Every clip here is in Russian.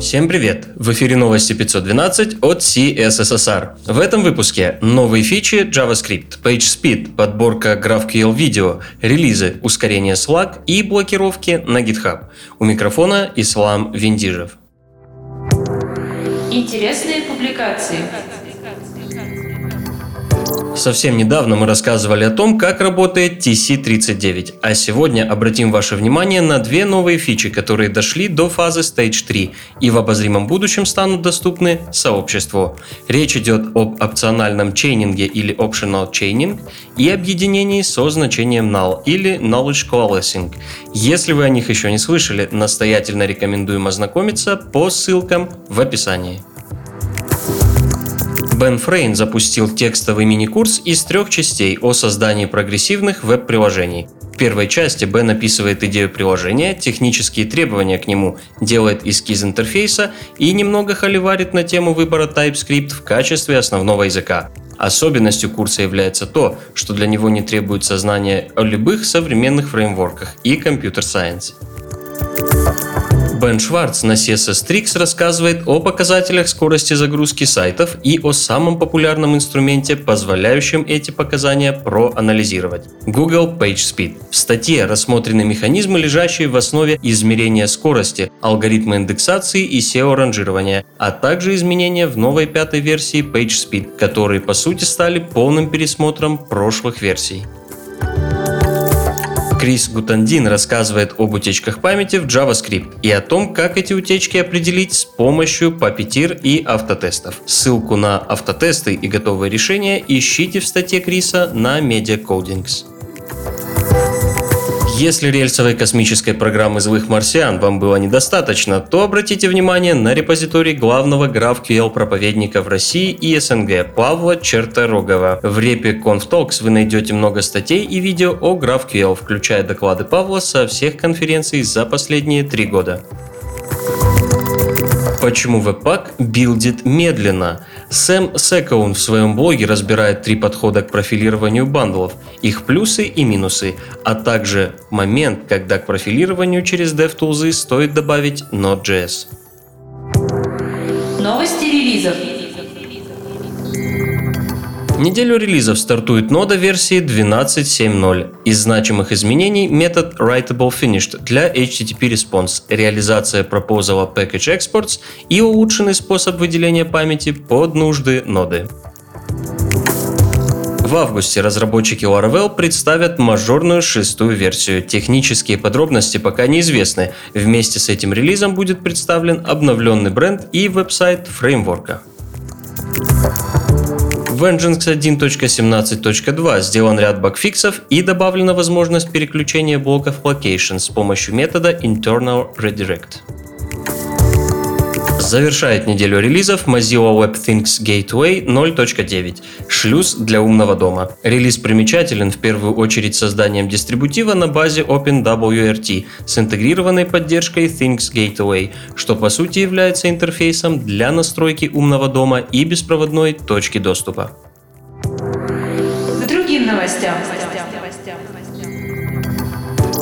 Всем привет! В эфире новости 512 от CSSR. В этом выпуске новые фичи JavaScript, PageSpeed, подборка GraphQL видео, релизы, ускорение Slack и блокировки на GitHub. У микрофона Ислам Виндижев. Интересные публикации. Совсем недавно мы рассказывали о том, как работает TC39, а сегодня обратим ваше внимание на две новые фичи, которые дошли до фазы Stage 3 и в обозримом будущем станут доступны сообществу. Речь идет об опциональном чейнинге или optional chaining и объединении со значением null или knowledge coalescing. Если вы о них еще не слышали, настоятельно рекомендуем ознакомиться по ссылкам в описании. Бен Фрейн запустил текстовый мини-курс из трех частей о создании прогрессивных веб-приложений. В первой части Бен описывает идею приложения, технические требования к нему, делает эскиз интерфейса и немного холиварит на тему выбора TypeScript в качестве основного языка. Особенностью курса является то, что для него не требуется знания о любых современных фреймворках и компьютер-сайенс. Бен Шварц на CSS Tricks рассказывает о показателях скорости загрузки сайтов и о самом популярном инструменте, позволяющем эти показания проанализировать – Google PageSpeed. В статье рассмотрены механизмы, лежащие в основе измерения скорости, алгоритмы индексации и SEO-ранжирования, а также изменения в новой пятой версии PageSpeed, которые по сути стали полным пересмотром прошлых версий. Крис Гутандин рассказывает об утечках памяти в JavaScript и о том, как эти утечки определить с помощью Puppeteer и автотестов. Ссылку на автотесты и готовые решения ищите в статье Криса на Media Codings. Если рельсовой космической программы злых марсиан вам было недостаточно, то обратите внимание на репозиторий главного GraphQL проповедника в России и СНГ Павла Черторогова. В репе ConfTalks вы найдете много статей и видео о GraphQL, включая доклады Павла со всех конференций за последние три года. Почему Webpack билдит медленно? Сэм Секоун в своем блоге разбирает три подхода к профилированию бандлов, их плюсы и минусы, а также момент, когда к профилированию через DevTools стоит добавить Node.js. Новости релизов. Неделю релизов стартует нода версии 12.7.0. Из значимых изменений метод Writable Finished для HTTP Response, реализация пропозала Package Exports и улучшенный способ выделения памяти под нужды ноды. В августе разработчики Laravel представят мажорную шестую версию. Технические подробности пока неизвестны. Вместе с этим релизом будет представлен обновленный бренд и веб-сайт фреймворка. В Vengeance 1.17.2 сделан ряд багфиксов и добавлена возможность переключения блоков location с помощью метода internal redirect. Завершает неделю релизов Mozilla WebThings Gateway 0.9 – шлюз для умного дома. Релиз примечателен в первую очередь созданием дистрибутива на базе OpenWRT с интегрированной поддержкой Things Gateway, что по сути является интерфейсом для настройки умного дома и беспроводной точки доступа. К другим новостям.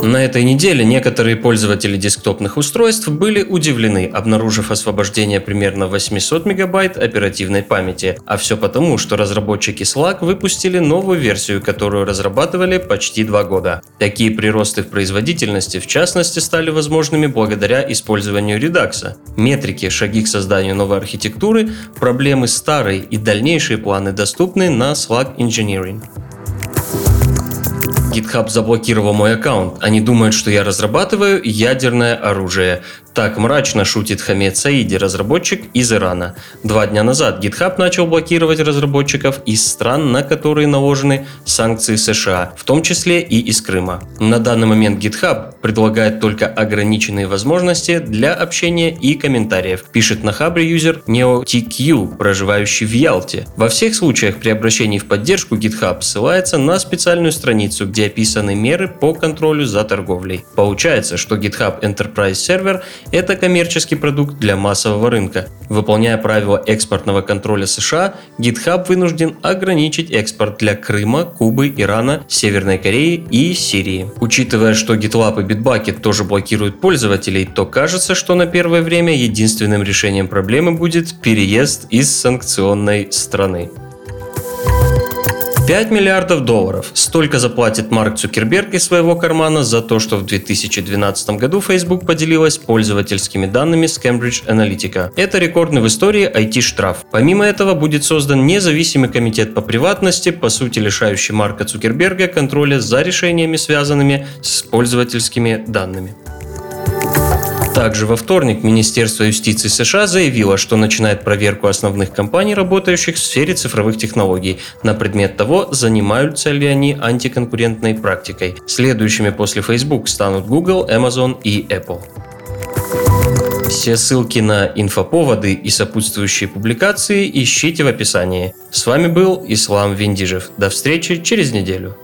На этой неделе некоторые пользователи десктопных устройств были удивлены, обнаружив освобождение примерно 800 мегабайт оперативной памяти. А все потому, что разработчики Slack выпустили новую версию, которую разрабатывали почти два года. Такие приросты в производительности, в частности, стали возможными благодаря использованию редакса. Метрики, шаги к созданию новой архитектуры, проблемы старой и дальнейшие планы доступны на Slack Engineering. GitHub заблокировал мой аккаунт. Они думают, что я разрабатываю ядерное оружие. Так мрачно шутит Хамед Саиди, разработчик из Ирана. Два дня назад GitHub начал блокировать разработчиков из стран, на которые наложены санкции США, в том числе и из Крыма. На данный момент GitHub предлагает только ограниченные возможности для общения и комментариев, пишет на хабре юзер NeoTQ, проживающий в Ялте. Во всех случаях при обращении в поддержку GitHub ссылается на специальную страницу, где описаны меры по контролю за торговлей. Получается, что GitHub Enterprise Server Это коммерческий продукт для массового рынка. Выполняя правила экспортного контроля США, GitHub вынужден ограничить экспорт для Крыма, Кубы, Ирана, Северной Кореи и Сирии. Учитывая, что GitLab и Bitbucket тоже блокируют пользователей, то кажется, что на первое время единственным решением проблемы будет переезд из санкционной страны. 5 миллиардов долларов. Столько заплатит Марк Цукерберг из своего кармана за то, что в 2012 году Facebook поделилась пользовательскими данными с Cambridge Analytica. Это рекордный в истории IT-штраф. Помимо этого будет создан независимый комитет по приватности, по сути лишающий Марка Цукерберга контроля за решениями, связанными с пользовательскими данными. Также во вторник Министерство юстиции США заявило, что начинает проверку основных компаний, работающих в сфере цифровых технологий, на предмет того, занимаются ли они антиконкурентной практикой. Следующими после Facebook станут Google, Amazon и Apple. Все ссылки на инфоповоды и сопутствующие публикации ищите в описании. С вами был Ислам Виндижев. До встречи через неделю.